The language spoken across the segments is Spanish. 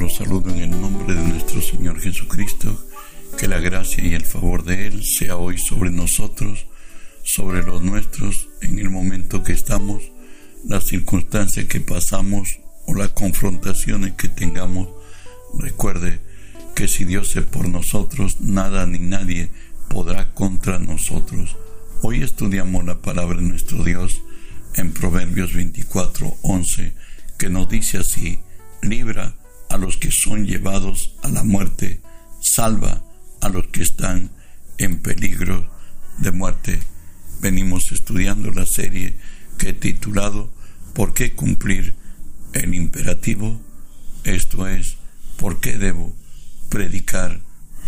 los saludo en el nombre de nuestro Señor Jesucristo. Que la gracia y el favor de Él sea hoy sobre nosotros, sobre los nuestros, en el momento que estamos, las circunstancias que pasamos o las confrontaciones que tengamos. Recuerde que si Dios es por nosotros, nada ni nadie podrá contra nosotros. Hoy estudiamos la palabra de nuestro Dios en Proverbios 24, 11, que nos dice así, libra a los que son llevados a la muerte, salva a los que están en peligro de muerte. Venimos estudiando la serie que he titulado ¿Por qué cumplir el imperativo? Esto es, ¿por qué debo predicar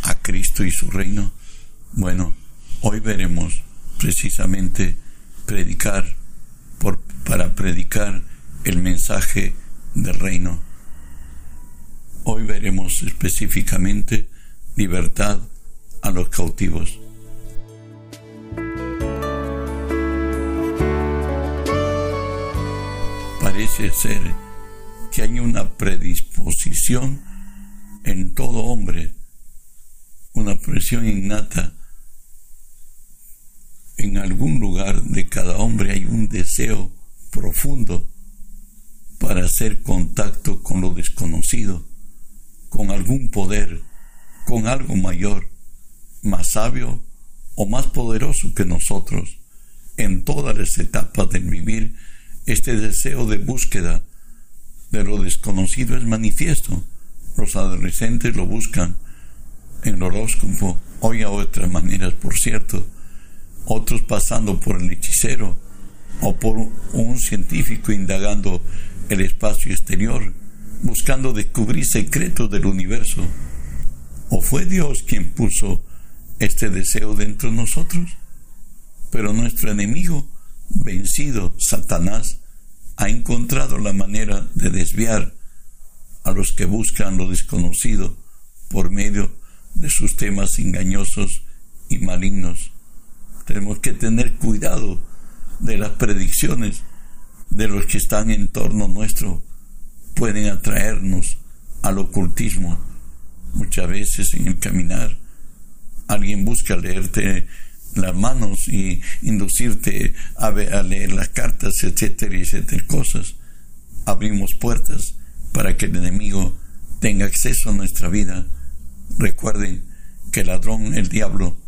a Cristo y su reino? Bueno, hoy veremos precisamente predicar para predicar el mensaje del reino. Hoy veremos específicamente libertad a los cautivos. Parece ser que hay una predisposición en todo hombre, una presión innata. En algún lugar de cada hombre hay un deseo profundo para hacer contacto con lo desconocido, con algún poder, con algo mayor, más sabio o más poderoso que nosotros. En todas las etapas del vivir, este deseo de búsqueda de lo desconocido es manifiesto. Los adolescentes lo buscan en el horóscopo, hoy a otras maneras, por cierto, otros pasando por el hechicero o por un científico indagando el espacio exterior, buscando descubrir secretos del universo. ¿O fue Dios quien puso este deseo dentro de nosotros? Pero nuestro enemigo, vencido, Satanás, ha encontrado la manera de desviar a los que buscan lo desconocido por medio de sus temas engañosos y malignos. Tenemos que tener cuidado de las predicciones de los que están en torno nuestro pueden atraernos al ocultismo. Muchas veces en el caminar alguien busca leerte las manos y inducirte a, a leer las cartas, etcétera, etcétera, cosas. Abrimos puertas para que el enemigo tenga acceso a nuestra vida. Recuerden que el ladrón, el diablo,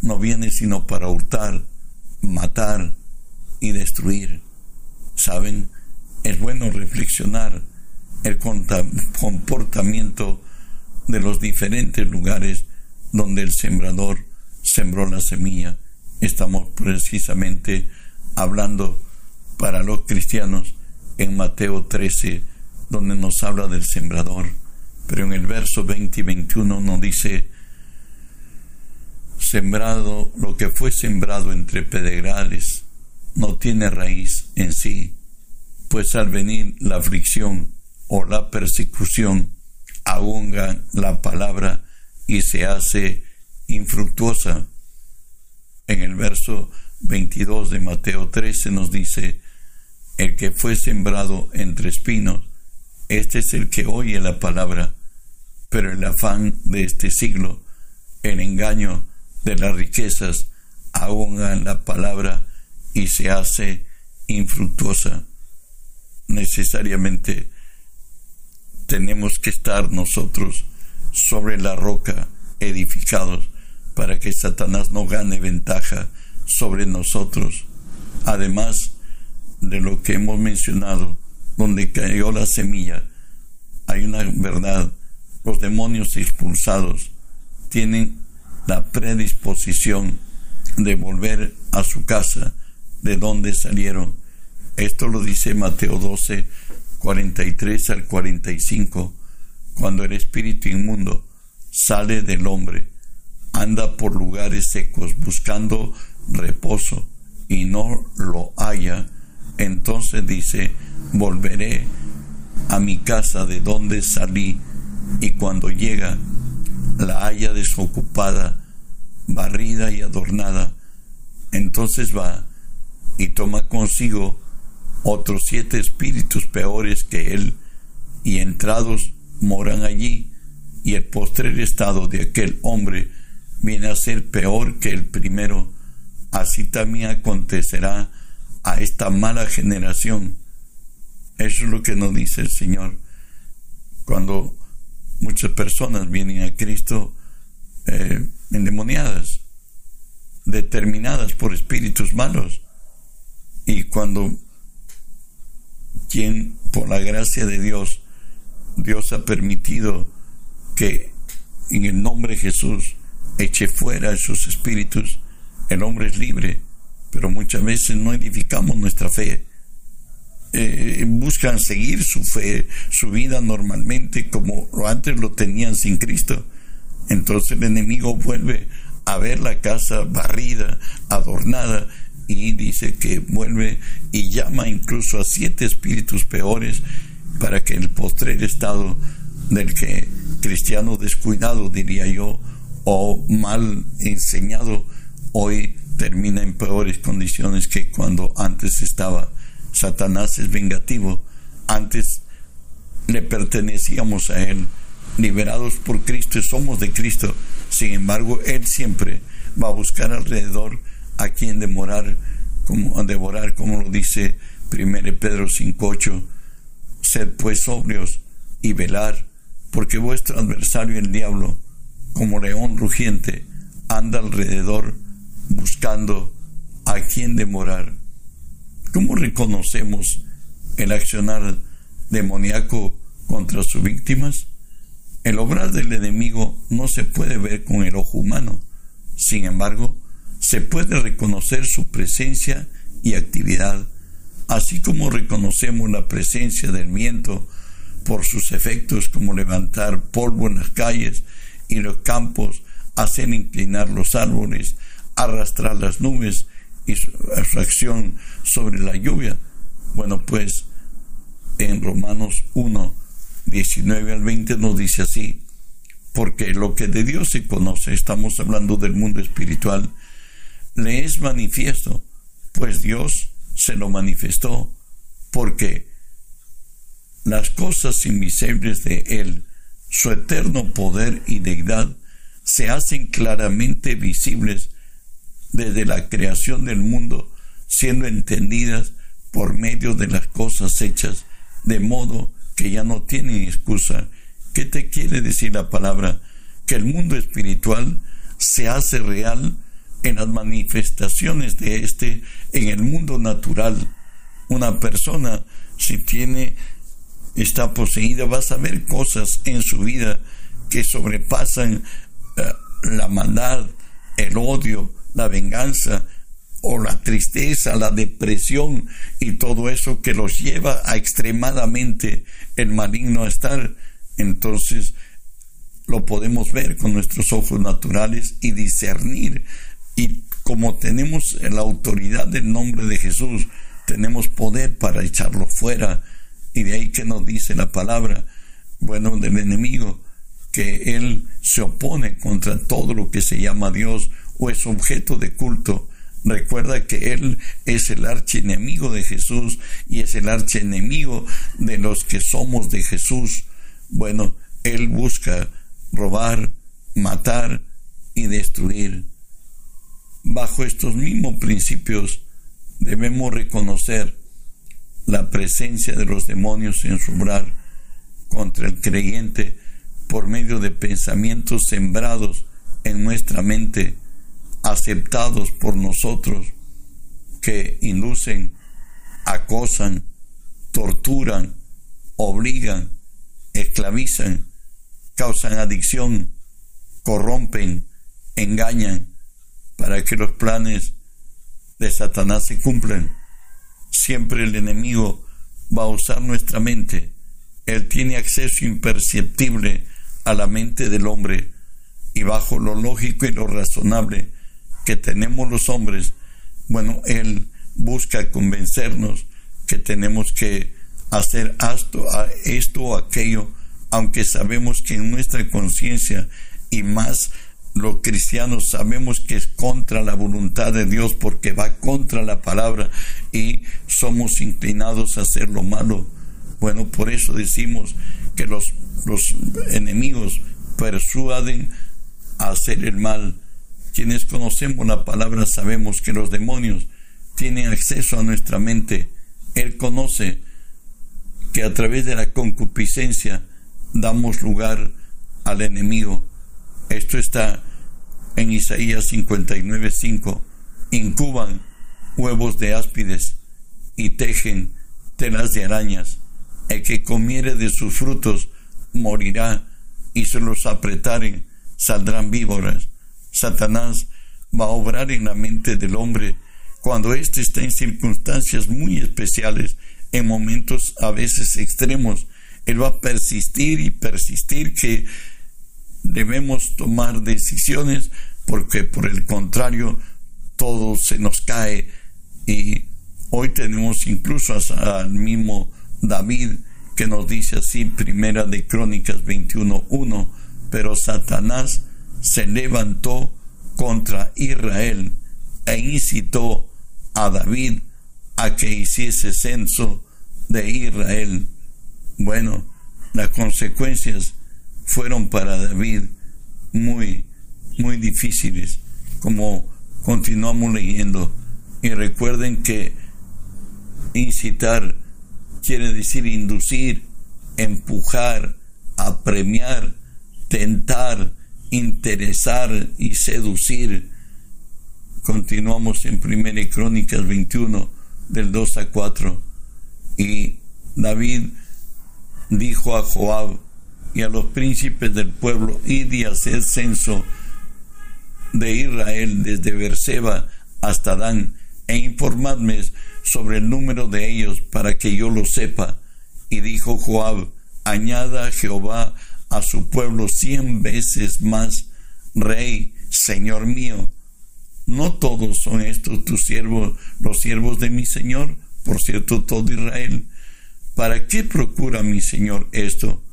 no viene sino para hurtar, matar y destruir. ¿Saben? Es bueno reflexionar el comportamiento de los diferentes lugares donde el sembrador sembró la semilla. Estamos precisamente hablando para los cristianos en Mateo 13, donde nos habla del sembrador. Pero en el verso 20 y 21 nos dice, sembrado, lo que fue sembrado entre pedregales, no tiene raíz en sí, pues al venir la aflicción o la persecución, ahoga la palabra y se hace infructuosa. En el verso 22 de Mateo 13 nos dice, el que fue sembrado entre espinos, este es el que oye la palabra, pero el afán de este siglo, el engaño de las riquezas, ahoga la palabra y se hace infructuosa. Necesariamente tenemos que estar nosotros sobre la roca edificados para que Satanás no gane ventaja sobre nosotros. Además de lo que hemos mencionado, donde cayó la semilla, hay una verdad. Los demonios expulsados tienen la predisposición de volver a su casa de dónde salieron. Esto lo dice Mateo 12, 43 al 45, cuando el espíritu inmundo sale del hombre, anda por lugares secos buscando reposo y no lo haya, entonces dice, volveré a mi casa de donde salí y cuando llega la haya desocupada, barrida y adornada, entonces va y toma consigo otros siete espíritus peores que él, y entrados moran allí y el postrer estado de aquel hombre viene a ser peor que el primero, así también acontecerá a esta mala generación. Eso es lo que nos dice el Señor. Cuando muchas personas vienen a Cristo eh, endemoniadas, determinadas por espíritus malos, y cuando quien por la gracia de Dios, Dios ha permitido que en el nombre de Jesús eche fuera esos espíritus, el hombre es libre, pero muchas veces no edificamos nuestra fe. Eh, buscan seguir su fe, su vida normalmente como antes lo tenían sin Cristo. Entonces el enemigo vuelve a ver la casa barrida, adornada, y dice que vuelve y llama incluso a siete espíritus peores para que el postrer estado del que cristiano descuidado, diría yo, o mal enseñado, hoy termina en peores condiciones que cuando antes estaba. Satanás es vengativo, antes le pertenecíamos a él, liberados por Cristo somos de Cristo. Sin embargo, él siempre va a buscar alrededor a quien demorar, como, devorar, como lo dice 1 Pedro 5.8. Sed pues sobrios y velar, porque vuestro adversario el diablo, como león rugiente, anda alrededor buscando a quien demorar. ¿Cómo reconocemos el accionar demoníaco contra sus víctimas? El obrar del enemigo no se puede ver con el ojo humano. Sin embargo, se puede reconocer su presencia y actividad, así como reconocemos la presencia del viento por sus efectos como levantar polvo en las calles y los campos, hacer inclinar los árboles, arrastrar las nubes y su, acción sobre la lluvia. Bueno, pues en Romanos 1, 19 al 20 nos dice así, porque lo que de Dios se conoce, estamos hablando del mundo espiritual, le es manifiesto, pues Dios se lo manifestó, porque las cosas invisibles de Él, su eterno poder y deidad, se hacen claramente visibles desde la creación del mundo, siendo entendidas por medio de las cosas hechas, de modo que ya no tienen excusa. ¿Qué te quiere decir la palabra? Que el mundo espiritual se hace real en las manifestaciones de este en el mundo natural. Una persona, si tiene, está poseída, va a saber cosas en su vida que sobrepasan eh, la maldad, el odio, la venganza o la tristeza, la depresión y todo eso que los lleva a extremadamente el maligno estar. Entonces lo podemos ver con nuestros ojos naturales y discernir y como tenemos la autoridad del nombre de Jesús, tenemos poder para echarlo fuera. Y de ahí que nos dice la palabra, bueno, del enemigo, que él se opone contra todo lo que se llama Dios o es objeto de culto. Recuerda que Él es el archienemigo de Jesús y es el archienemigo de los que somos de Jesús. Bueno, Él busca robar, matar y destruir. Bajo estos mismos principios debemos reconocer la presencia de los demonios en su obrar contra el creyente por medio de pensamientos sembrados en nuestra mente, aceptados por nosotros, que inducen, acosan, torturan, obligan, esclavizan, causan adicción, corrompen, engañan, para que los planes de Satanás se cumplan. Siempre el enemigo va a usar nuestra mente. Él tiene acceso imperceptible a la mente del hombre y bajo lo lógico y lo razonable que tenemos los hombres, bueno, Él busca convencernos que tenemos que hacer esto, esto o aquello, aunque sabemos que en nuestra conciencia y más los cristianos sabemos que es contra la voluntad de Dios porque va contra la palabra y somos inclinados a hacer lo malo. Bueno, por eso decimos que los, enemigos persuaden a hacer el mal. Quienes conocemos la palabra sabemos que los demonios tienen acceso a nuestra mente. Él conoce que a través de la concupiscencia damos lugar al enemigo. Esto está en Isaías 59:5. Incuban huevos de áspides y tejen telas de arañas. El que comiere de sus frutos morirá y se los apretaren saldrán víboras. Satanás va a obrar en la mente del hombre cuando éste está en circunstancias muy especiales, en momentos a veces extremos. Él va a persistir y persistir que debemos tomar decisiones porque por el contrario todo se nos cae y hoy tenemos incluso al mismo David que nos dice así primera de Crónicas 21.1 pero Satanás se levantó contra Israel e incitó a David a que hiciese censo de Israel. Bueno, las consecuencias fueron para David muy, muy difíciles, como continuamos leyendo. Y recuerden que incitar quiere decir inducir, empujar, apremiar, tentar, interesar y seducir. Continuamos en Primera Crónicas 21 del 2 a 4 y David dijo a Joab y a los príncipes del pueblo, id y hacer censo de Israel desde Berseba hasta Dan e informadme sobre el número de ellos para que yo lo sepa. Y dijo Joab, añada Jehová a su pueblo cien veces más, Rey, Señor mío. No todos son estos tus siervos, los siervos de mi Señor, por cierto, todo Israel. ¿Para qué procura mi Señor esto?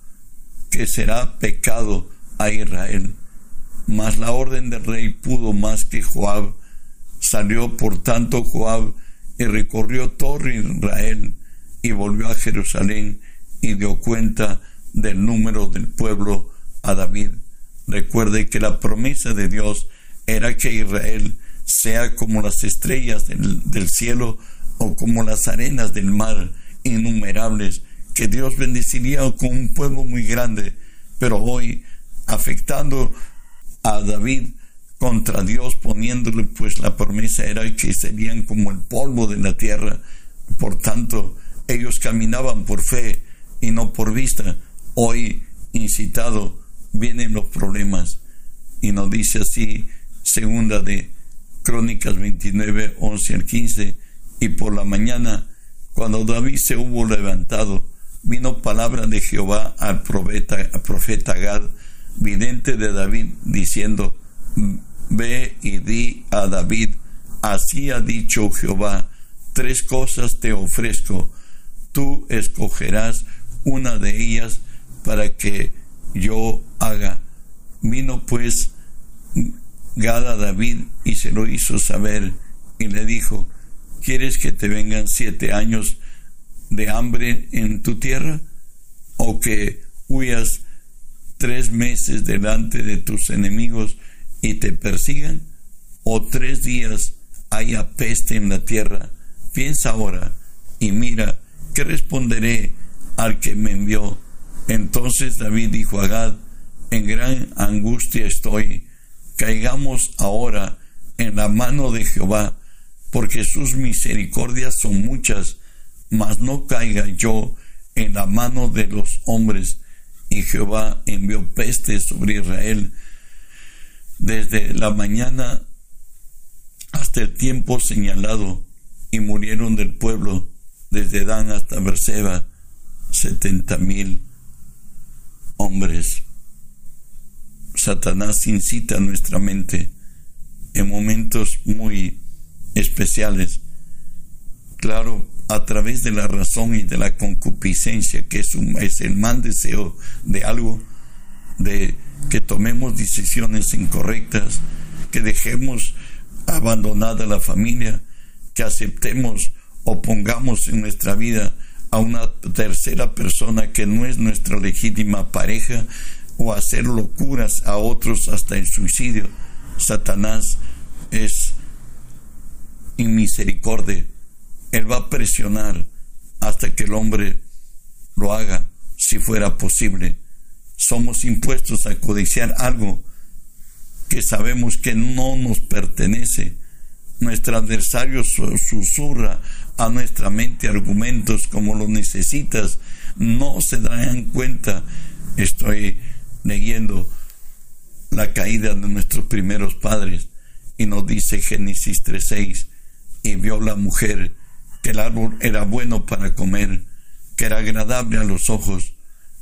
Que será pecado a Israel. Mas la orden del rey pudo más que Joab. Salió por tanto Joab y recorrió todo Israel y volvió a Jerusalén y dio cuenta del número del pueblo a David. Recuerde que la promesa de Dios era que Israel sea como las estrellas del, cielo o como las arenas del mar, innumerables, que Dios bendeciría con un pueblo muy grande, pero hoy afectando a David contra Dios, poniéndole pues la promesa era que serían como el polvo de la tierra. Por tanto, ellos caminaban por fe y no por vista, hoy incitado vienen los problemas y nos dice así segunda de Crónicas 29, 11 al 15 y por la mañana cuando David se hubo levantado vino palabra de Jehová al profeta, profeta Gad vidente de David diciendo ve y di a David así ha dicho Jehová tres cosas te ofrezco tú escogerás una de ellas para que yo haga. Vino pues Gada David y se lo hizo saber y le dijo, ¿quieres que te vengan siete años de hambre en tu tierra? ¿O que huyas tres meses delante de tus enemigos y te persigan? ¿O tres días haya peste en la tierra? Piensa ahora y mira, ¿qué responderé al que me envió? Entonces David dijo a Gad, en gran angustia estoy, caigamos ahora en la mano de Jehová, porque sus misericordias son muchas, mas no caiga yo en la mano de los hombres. Y Jehová envió peste sobre Israel desde la mañana hasta el tiempo señalado, y murieron del pueblo desde Dan hasta Berseba setenta mil hombres. Satanás incita nuestra mente en momentos muy especiales. Claro, a través de la razón y de la concupiscencia, que es, es el mal deseo de algo, de que tomemos decisiones incorrectas, que dejemos abandonada la familia, que aceptemos o pongamos en nuestra vida a una tercera persona que no es nuestra legítima pareja o hacer locuras a otros hasta el suicidio. Satanás es inmisericordia. Él va a presionar hasta que el hombre lo haga, si fuera posible. Somos impuestos a codiciar algo que sabemos que no nos pertenece. Nuestro adversario susurra a nuestra mente argumentos como lo necesitas. No se dan cuenta. Estoy leyendo la caída de nuestros primeros padres y nos dice Génesis 3.6 y vio la mujer que el árbol era bueno para comer, que era agradable a los ojos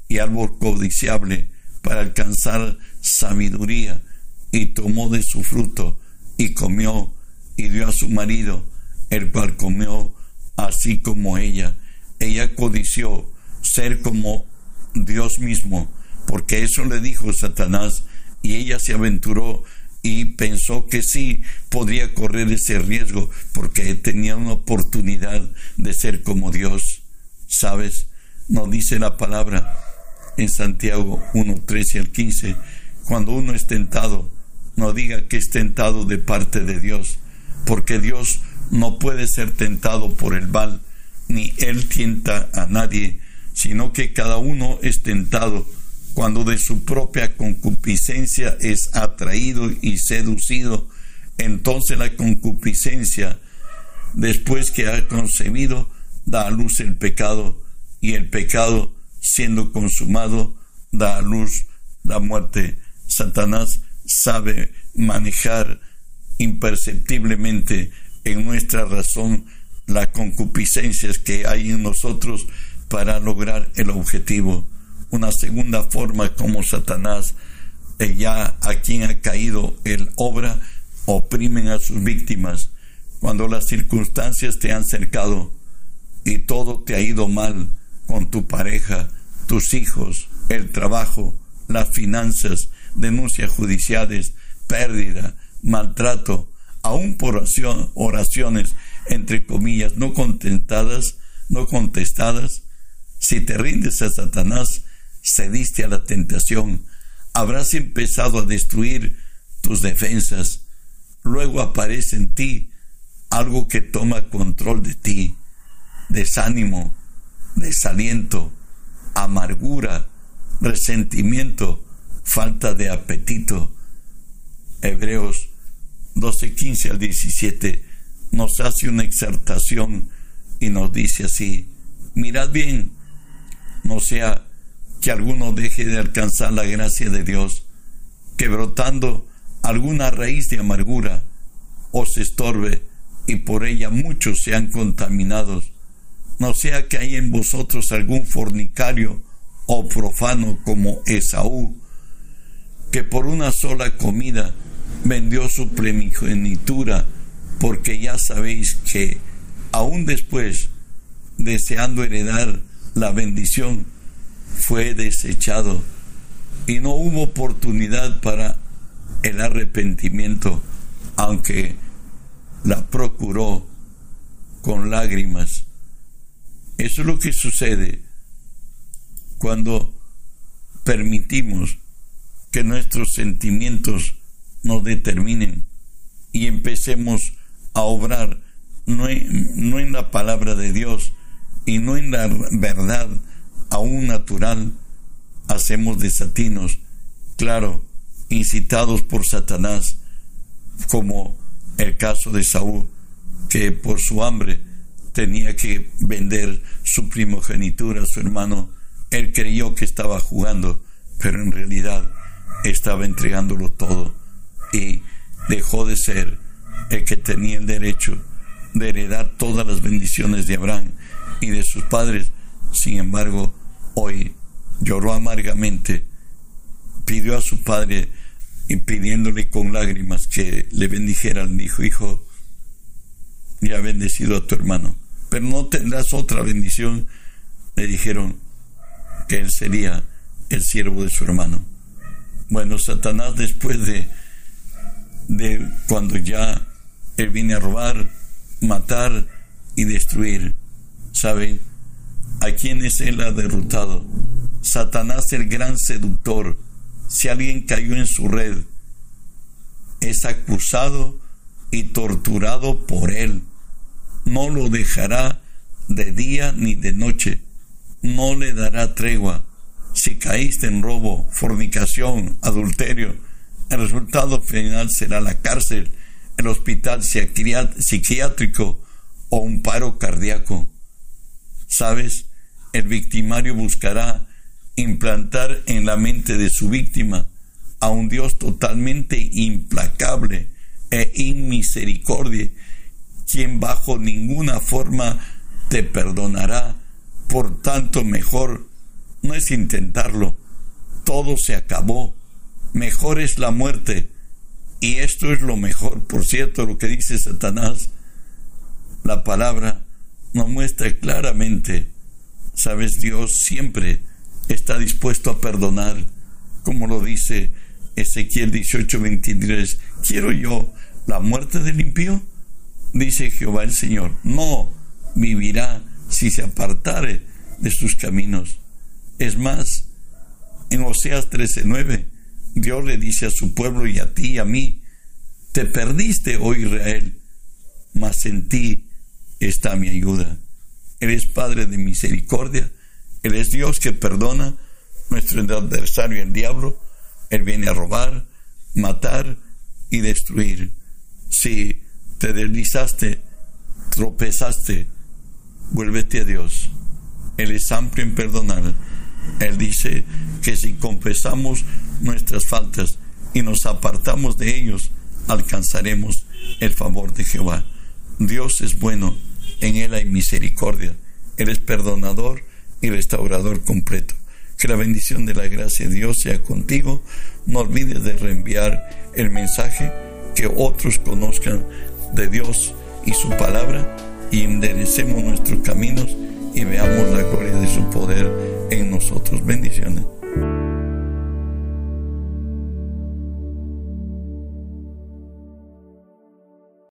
y árbol codiciable para alcanzar sabiduría y tomó de su fruto y comió y dio a su marido, el cual comió así como ella. Ella codició ser como Dios mismo, porque eso le dijo Satanás, y ella se aventuró y pensó que sí podría correr ese riesgo, porque tenía una oportunidad de ser como Dios. ¿Sabes? Nos dice la palabra en Santiago 1, 13 al 15, cuando uno es tentado, no diga que es tentado de parte de Dios, porque Dios no puede ser tentado por el mal, ni Él tienta a nadie, sino que cada uno es tentado cuando de su propia concupiscencia es atraído y seducido. Entonces la concupiscencia, después que ha concebido, da a luz el pecado, y el pecado, siendo consumado, da a luz la muerte. Satanás sabe manejar imperceptiblemente en nuestra razón las concupiscencias que hay en nosotros para lograr el objetivo. Una segunda forma como Satanás, eh, ya a quien ha caído el obra, oprimen a sus víctimas. Cuando las circunstancias te han cercado y todo te ha ido mal con tu pareja, tus hijos, el trabajo, las finanzas, denuncias judiciales, pérdida, maltrato, aún por oraciones, entre comillas, no contentadas, no contestadas, si te rindes a Satanás, cediste a la tentación, habrás empezado a destruir tus defensas, luego aparece en ti algo que toma control de ti, desánimo, desaliento, amargura, resentimiento, falta de apetito. Hebreos 12, 15 al 17 nos hace una exhortación y nos dice así, mirad bien, no sea que alguno deje de alcanzar la gracia de Dios, que brotando alguna raíz de amargura os estorbe y por ella muchos sean contaminados, no sea que hay en vosotros algún fornicario o profano como Esaú, que por una sola comida vendió su primogenitura, porque ya sabéis que aún después, deseando heredar la bendición, fue desechado y no hubo oportunidad para el arrepentimiento, aunque la procuró con lágrimas. Eso es lo que sucede cuando permitimos que nuestros sentimientos nos determinen y empecemos a obrar no en, no en la palabra de Dios y no en la verdad aún natural, hacemos desatinos, claro, incitados por Satanás, como el caso de Saúl, que por su hambre tenía que vender su primogenitura a su hermano. Él creyó que estaba jugando, pero en realidad estaba entregándolo todo y dejó de ser el que tenía el derecho de heredar todas las bendiciones de Abraham y de sus padres. Sin embargo, hoy lloró amargamente, pidió a su padre y pidiéndole con lágrimas que le bendijeran, dijo, hijo, ya bendecido a tu hermano, pero no tendrás otra bendición. Le dijeron que él sería el siervo de su hermano. Bueno, Satanás después de, de cuando ya él viene a robar, matar y destruir, ¿saben? A quienes él ha derrotado. Satanás el gran seductor, si alguien cayó en su red, es acusado y torturado por él. No lo dejará de día ni de noche, no le dará tregua. Si caíste en robo, fornicación, adulterio, el resultado final será la cárcel, el hospital psiquiátrico o un paro cardíaco. ¿Sabes? El victimario buscará implantar en la mente de su víctima a un Dios totalmente implacable e inmisericordia, quien bajo ninguna forma te perdonará. Por tanto, mejor no es intentarlo. Todo se acabó. Mejor es la muerte. Y esto es lo mejor, por cierto, lo que dice Satanás. La palabra nos muestra claramente, sabes, Dios siempre está dispuesto a perdonar, como lo dice Ezequiel 18, 23. ¿Quiero yo la muerte del impío? Dice Jehová el Señor. No vivirá si se apartare de sus caminos. Es más, en Oseas 13:9, Dios le dice a su pueblo y a ti y a mí, te perdiste, oh Israel, mas en ti está mi ayuda. Eres Padre de misericordia, eres Dios que perdona, nuestro adversario el diablo, él viene a robar, matar y destruir. Si te deslizaste, tropezaste, vuélvete a Dios. Él es amplio en perdonar. Él dice que si confesamos nuestras faltas y nos apartamos de ellos, alcanzaremos el favor de Jehová. Dios es bueno, en Él hay misericordia. Él es perdonador y restaurador completo. Que la bendición de la gracia de Dios sea contigo. No olvides de reenviar el mensaje, que otros conozcan de Dios y su palabra y enderecemos nuestros caminos y veamos la gloria de su poder en nosotros. Bendiciones.